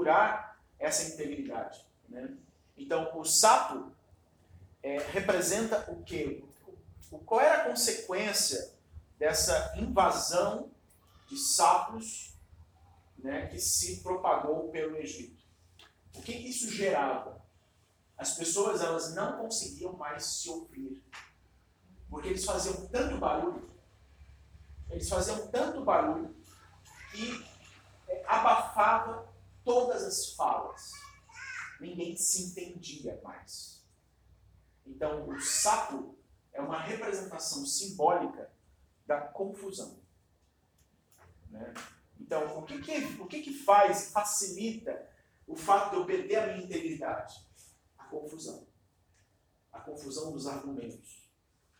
procurar essa integridade. Né? Então, o sapo é, representa o quê? O, qual era a consequência dessa invasão de sapos né, que se propagou pelo Egito? O que, que isso gerava? As pessoas elas não conseguiam mais se ouvir, porque eles faziam tanto barulho, eles faziam tanto barulho que é, abafava todas as falas. Ninguém se entendia mais. Então, o sapo é uma representação simbólica da confusão. Né? Então, o que, que, o que, que faz, facilita o fato de eu perder a minha integridade? A confusão. A confusão dos argumentos.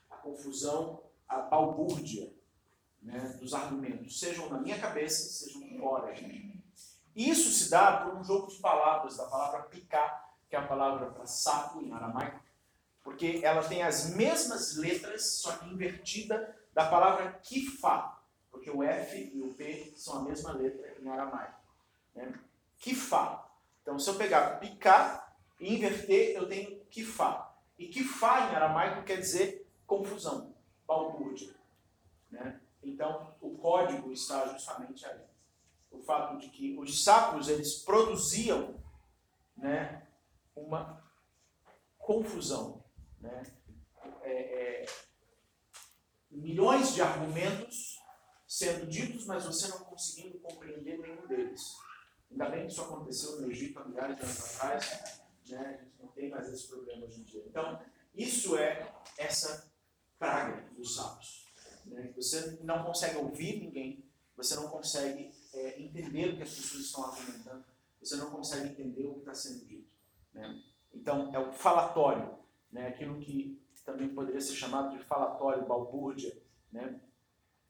A confusão, a balbúrdia né, dos argumentos, sejam na minha cabeça, sejam fora de mim. Isso se dá por um jogo de palavras, da palavra picar, que é a palavra para sapo em aramaico, porque ela tem as mesmas letras, só que invertida, da palavra kifá, porque o F e o P são a mesma letra em aramaico. Né? Kifá. Então, se eu pegar picar e inverter, eu tenho kifá. E kifá em aramaico quer dizer confusão, balbúrdia. Né? Então, o código está justamente aí. O fato de que os sapos eles produziam né, uma confusão. Né? É, é, milhões de argumentos sendo ditos, mas você não conseguindo compreender nenhum deles. Ainda bem que isso aconteceu no Egito há milhares de anos atrás, né? a gente não tem mais esse problema hoje em dia. Então, isso é essa praga dos sapos. Né? Você não consegue ouvir ninguém, você não consegue é, entender o que as pessoas estão argumentando, você não consegue entender o que está sendo dito. Né? Então, é o falatório, né? aquilo que também poderia ser chamado de falatório, balbúrdia. Né?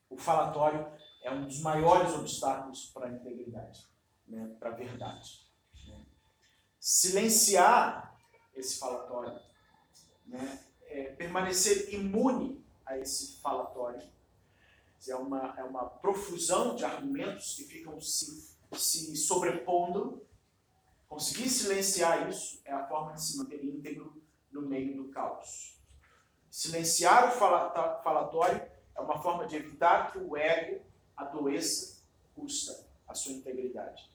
O falatório é um dos maiores obstáculos para a integridade, né? para a verdade. Né? Silenciar esse falatório, né? é permanecer imune a esse falatório. É uma, é uma profusão de argumentos que ficam se, se sobrepondo. Conseguir silenciar isso é a forma de se manter íntegro no meio do caos. Silenciar o falatório é uma forma de evitar que o ego adoeça, custa a sua integridade.